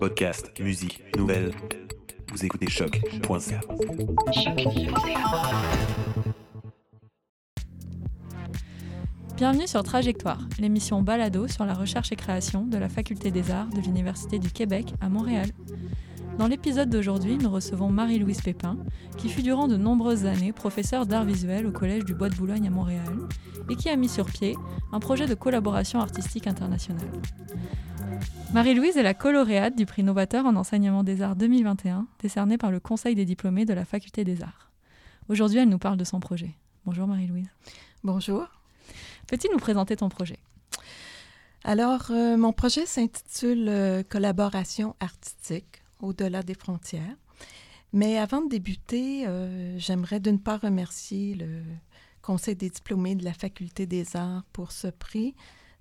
Podcast, musique, nouvelles. Vous écoutez choc.ca. Bienvenue sur Trajectoire, l'émission balado sur la recherche et création de la Faculté des Arts de l'Université du Québec à Montréal. Dans l'épisode d'aujourd'hui, nous recevons Marie-Louise Pépin, qui fut durant de nombreuses années professeure d'art visuel au Collège du Bois de Boulogne à Montréal et qui a mis sur pied un projet de collaboration artistique internationale. Marie-Louise est la coloréate du prix Novateur en enseignement des arts 2021, décerné par le Conseil des diplômés de la Faculté des arts. Aujourd'hui, elle nous parle de son projet. Bonjour Marie-Louise. Bonjour. Peux-tu nous présenter ton projet? Alors, euh, mon projet s'intitule euh, Collaboration artistique au-delà des frontières. Mais avant de débuter, euh, j'aimerais d'une part remercier le Conseil des diplômés de la Faculté des arts pour ce prix.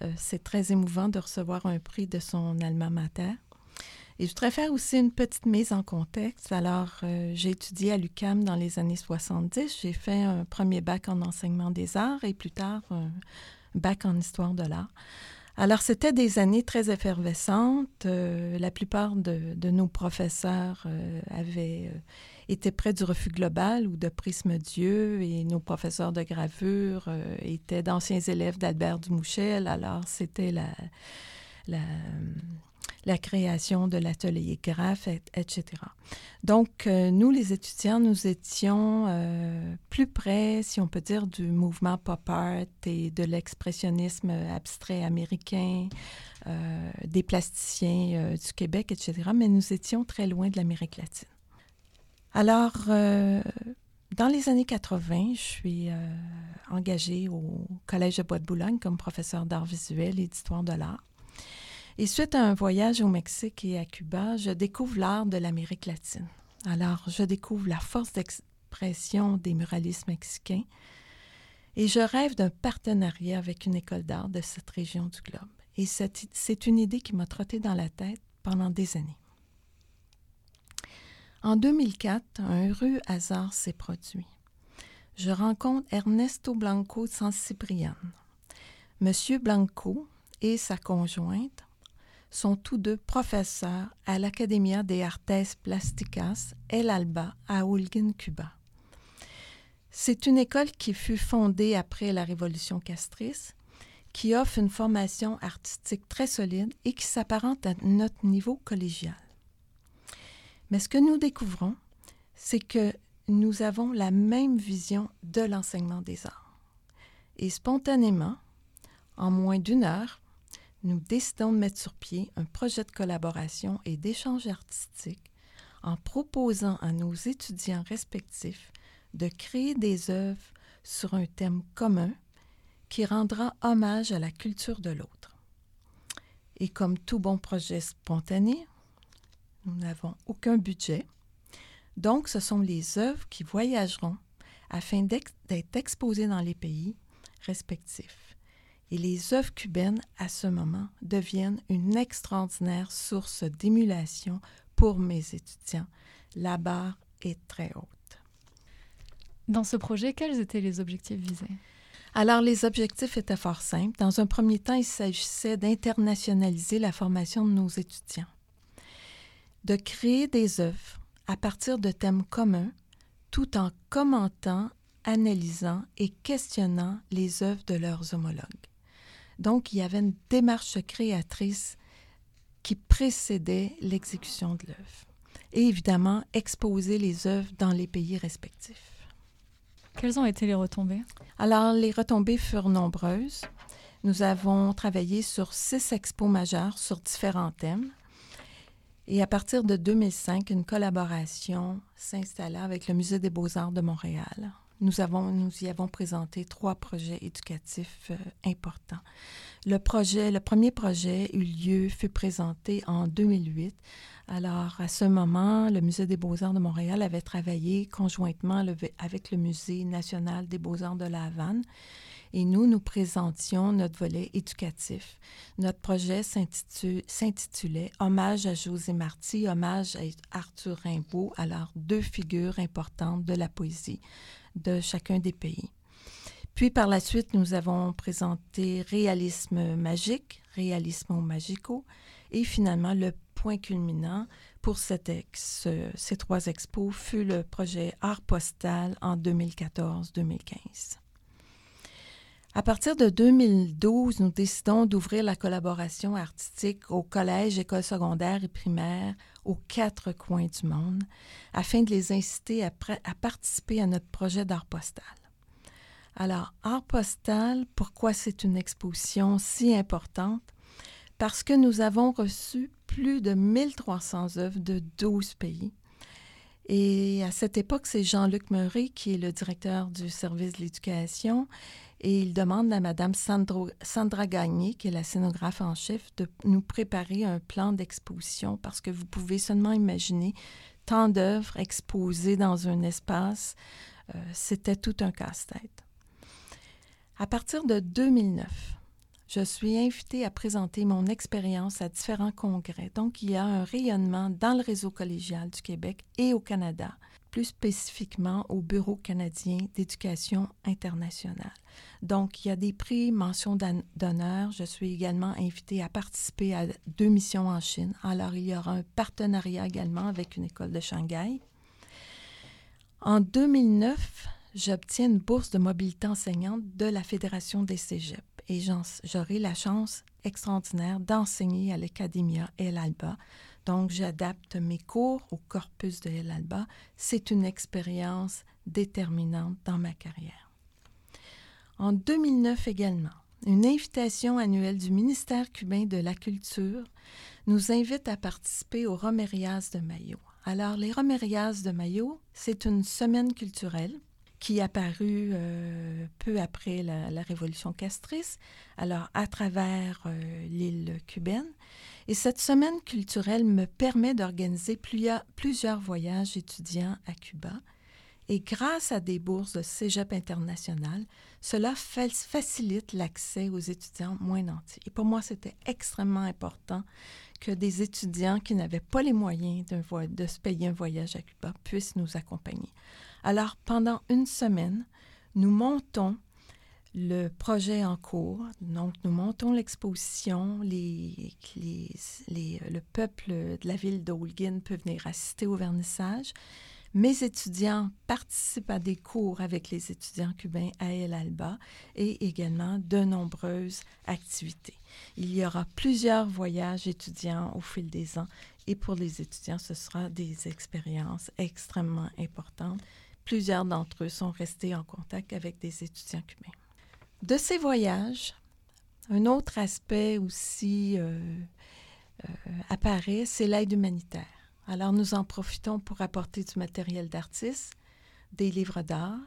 Euh, c'est très émouvant de recevoir un prix de son alma mater. Et je voudrais faire aussi une petite mise en contexte. Alors, euh, j'ai étudié à l'UCAM dans les années 70. J'ai fait un premier bac en enseignement des arts et plus tard un bac en histoire de l'art. Alors, c'était des années très effervescentes. Euh, la plupart de, nos professeurs euh, avaient euh, été près du refus global ou de Prisme Dieu et nos professeurs de gravure étaient d'anciens élèves d'Albert Dumouchel. Alors, c'était la, la la création de l'atelier graphe, etc. Donc, euh, nous, les étudiants, nous étions euh, plus près, si on peut dire, du mouvement pop art et de l'expressionnisme abstrait américain, euh, des plasticiens du Québec, etc. Mais nous étions très loin de l'Amérique latine. Alors, dans les années 80, je suis engagée au Collège de Bois de Boulogne comme professeur d'art visuel et d'histoire de l'art. Et suite à un voyage au Mexique et à Cuba, je découvre l'art de l'Amérique latine. Alors, je découvre la force d'expression des muralistes mexicains et je rêve d'un partenariat avec une école d'art de cette région du globe. Et c'est une idée qui m'a trotté dans la tête pendant des années. En 2004, un heureux hasard s'est produit. Je rencontre Ernesto Blanco de San Ciprian. Monsieur Blanco et sa conjointe sont tous deux professeurs à l'Academia de Artes Plásticas El Alba à Holguín, Cuba. C'est une école qui fut fondée après la Révolution castrice, qui offre une formation artistique très solide et qui s'apparente à notre niveau collégial. Mais ce que nous découvrons, c'est que nous avons la même vision de l'enseignement des arts. Et spontanément, en moins d'une heure, nous décidons de mettre sur pied un projet de collaboration et d'échange artistique en proposant à nos étudiants respectifs de créer des œuvres sur un thème commun qui rendra hommage à la culture de l'autre. Et comme tout bon projet spontané, nous n'avons aucun budget, donc ce sont les œuvres qui voyageront afin d'être exposées dans les pays respectifs et les œuvres cubaines, à ce moment, deviennent une extraordinaire source d'émulation pour mes étudiants. La barre est très haute. Dans ce projet, quels étaient les objectifs visés? Alors, les objectifs étaient fort simples. Dans un premier temps, il s'agissait d'internationaliser la formation de nos étudiants, de créer des œuvres à partir de thèmes communs, tout en commentant, analysant et questionnant les œuvres de leurs homologues. Donc, il y avait une démarche créatrice qui précédait l'exécution de l'œuvre. Et évidemment, exposer les œuvres dans les pays respectifs. Quelles ont été les retombées? Alors, les retombées furent nombreuses. Nous avons travaillé sur six expos majeures sur différents thèmes. Et à partir de 2005, une collaboration s'installa avec le Musée des beaux-arts de Montréal. Nous, avons, nous y avons présenté trois projets éducatifs euh, importants. Le projet, le premier projet eut lieu, fut présenté en 2008. Alors, à ce moment, le Musée des beaux-arts de Montréal avait travaillé conjointement avec le Musée national des beaux-arts de La Havane et nous, nous présentions notre volet éducatif. Notre projet s'intitulait Hommage à José Marty, hommage à Arthur Rimbaud, alors deux figures importantes de la poésie de chacun des pays. Puis par la suite, nous avons présenté réalisme magique, réalisme magico, et finalement le point culminant pour ex, ces trois expos fut le projet Art Postal en 2014-2015. À partir de 2012, nous décidons d'ouvrir la collaboration artistique aux collèges, écoles secondaires et primaires aux quatre coins du monde afin de les inciter à, participer à notre projet d'art postal. Alors, art postal, pourquoi c'est une exposition si importante? Parce que nous avons reçu plus de 1300 œuvres de 12 pays. Et à cette époque, c'est Jean-Luc Murray qui est le directeur du service de l'éducation et il demande à Mme Sandra Gagné, qui est la scénographe en chef, de nous préparer un plan d'exposition parce que vous pouvez seulement imaginer tant d'œuvres exposées dans un espace. Euh, c'était tout un casse-tête. À partir de 2009, je suis invitée à présenter mon expérience à différents congrès. Donc, il y a un rayonnement dans le réseau collégial du Québec et au Canada, plus spécifiquement au Bureau canadien d'éducation internationale. Donc, il y a des prix, mentions d'honneur. Je suis également invitée à participer à deux missions en Chine. Alors, il y aura un partenariat également avec une école de Shanghai. En 2009, j'obtiens une bourse de mobilité enseignante de la Fédération des cégeps et j'aurai la chance extraordinaire d'enseigner à l'Academia El Alba. Donc, j'adapte mes cours au corpus de El Alba. C'est une expérience déterminante dans ma carrière. En 2009 également, une invitation annuelle du ministère cubain de la Culture nous invite à participer au Romerias de Mayo. Alors, les Romerias de Mayo, c'est une semaine culturelle qui est apparue euh, peu après la, révolution castrice, alors à travers euh, l'île cubaine. Et cette semaine culturelle me permet d'organiser plusieurs voyages étudiants à Cuba et grâce à des bourses de cégep international, cela facilite l'accès aux étudiants moins nantis. Et pour moi, c'était extrêmement important que des étudiants qui n'avaient pas les moyens de se payer un voyage à Cuba puissent nous accompagner. Alors, pendant une semaine, nous montons le projet en cours. Donc, nous montons l'exposition. Le peuple de la ville d'Olguin peut venir assister au vernissage. Mes étudiants participent à des cours avec les étudiants cubains à El Alba et également de nombreuses activités. Il y aura plusieurs voyages étudiants au fil des ans et pour les étudiants, ce sera des expériences extrêmement importantes. Plusieurs d'entre eux sont restés en contact avec des étudiants cubains. De ces voyages, un autre aspect aussi euh, euh, apparaît, c'est l'aide humanitaire. Alors, nous en profitons pour apporter du matériel d'artistes, des livres d'art.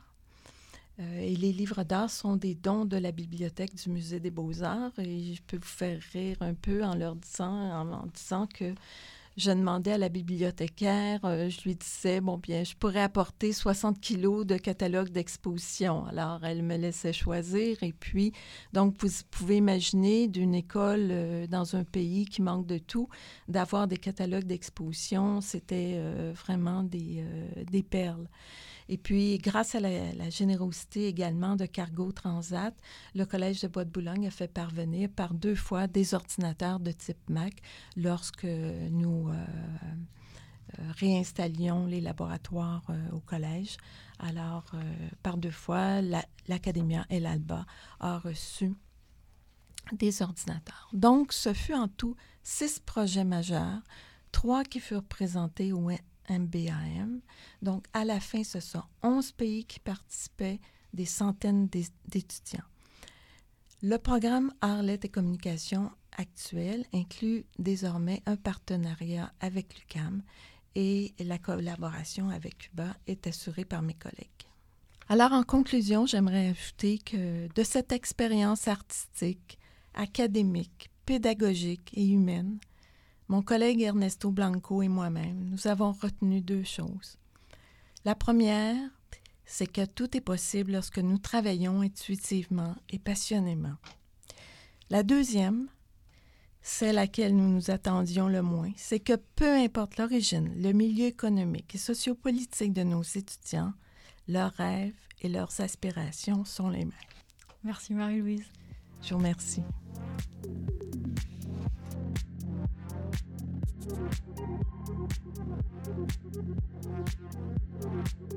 Euh, et les livres d'art sont des dons de la bibliothèque du Musée des Beaux-Arts. Et je peux vous faire rire un peu en leur disant, en, disant que je demandais à la bibliothécaire, euh, je lui disais, bon, bien, je pourrais apporter 60 kilos de catalogue d'exposition. Alors, elle me laissait choisir. Et puis, donc, vous pouvez imaginer d'une école euh, dans un pays qui manque de tout, d'avoir des catalogues d'exposition, c'était euh, vraiment des, des perles. Et puis, grâce à la, générosité également de Cargo Transat, le Collège de Bois-de-Boulogne a fait parvenir par deux fois des ordinateurs de type Mac lorsque nous euh, euh, réinstallions les laboratoires euh, au collège. Alors, par deux fois, l'Académia El Alba a reçu des ordinateurs. Donc, ce fut en tout six projets majeurs, trois qui furent présentés au MBAM. Donc, à la fin, ce sont 11 pays qui participaient, des centaines d'étudiants. Le programme Arlette et Communication actuel inclut désormais un partenariat avec l'UCAM et la collaboration avec Cuba est assurée par mes collègues. Alors, en conclusion, j'aimerais ajouter que de cette expérience artistique, académique, pédagogique et humaine, mon collègue Ernesto Blanco et moi-même, nous avons retenu deux choses. La première, c'est que tout est possible lorsque nous travaillons intuitivement et passionnément. La deuxième, c'est laquelle nous nous attendions le moins, c'est que peu importe l'origine, le milieu économique et sociopolitique de nos étudiants, leurs rêves et leurs aspirations sont les mêmes. Merci Marie-Louise. Je vous remercie. Thank you.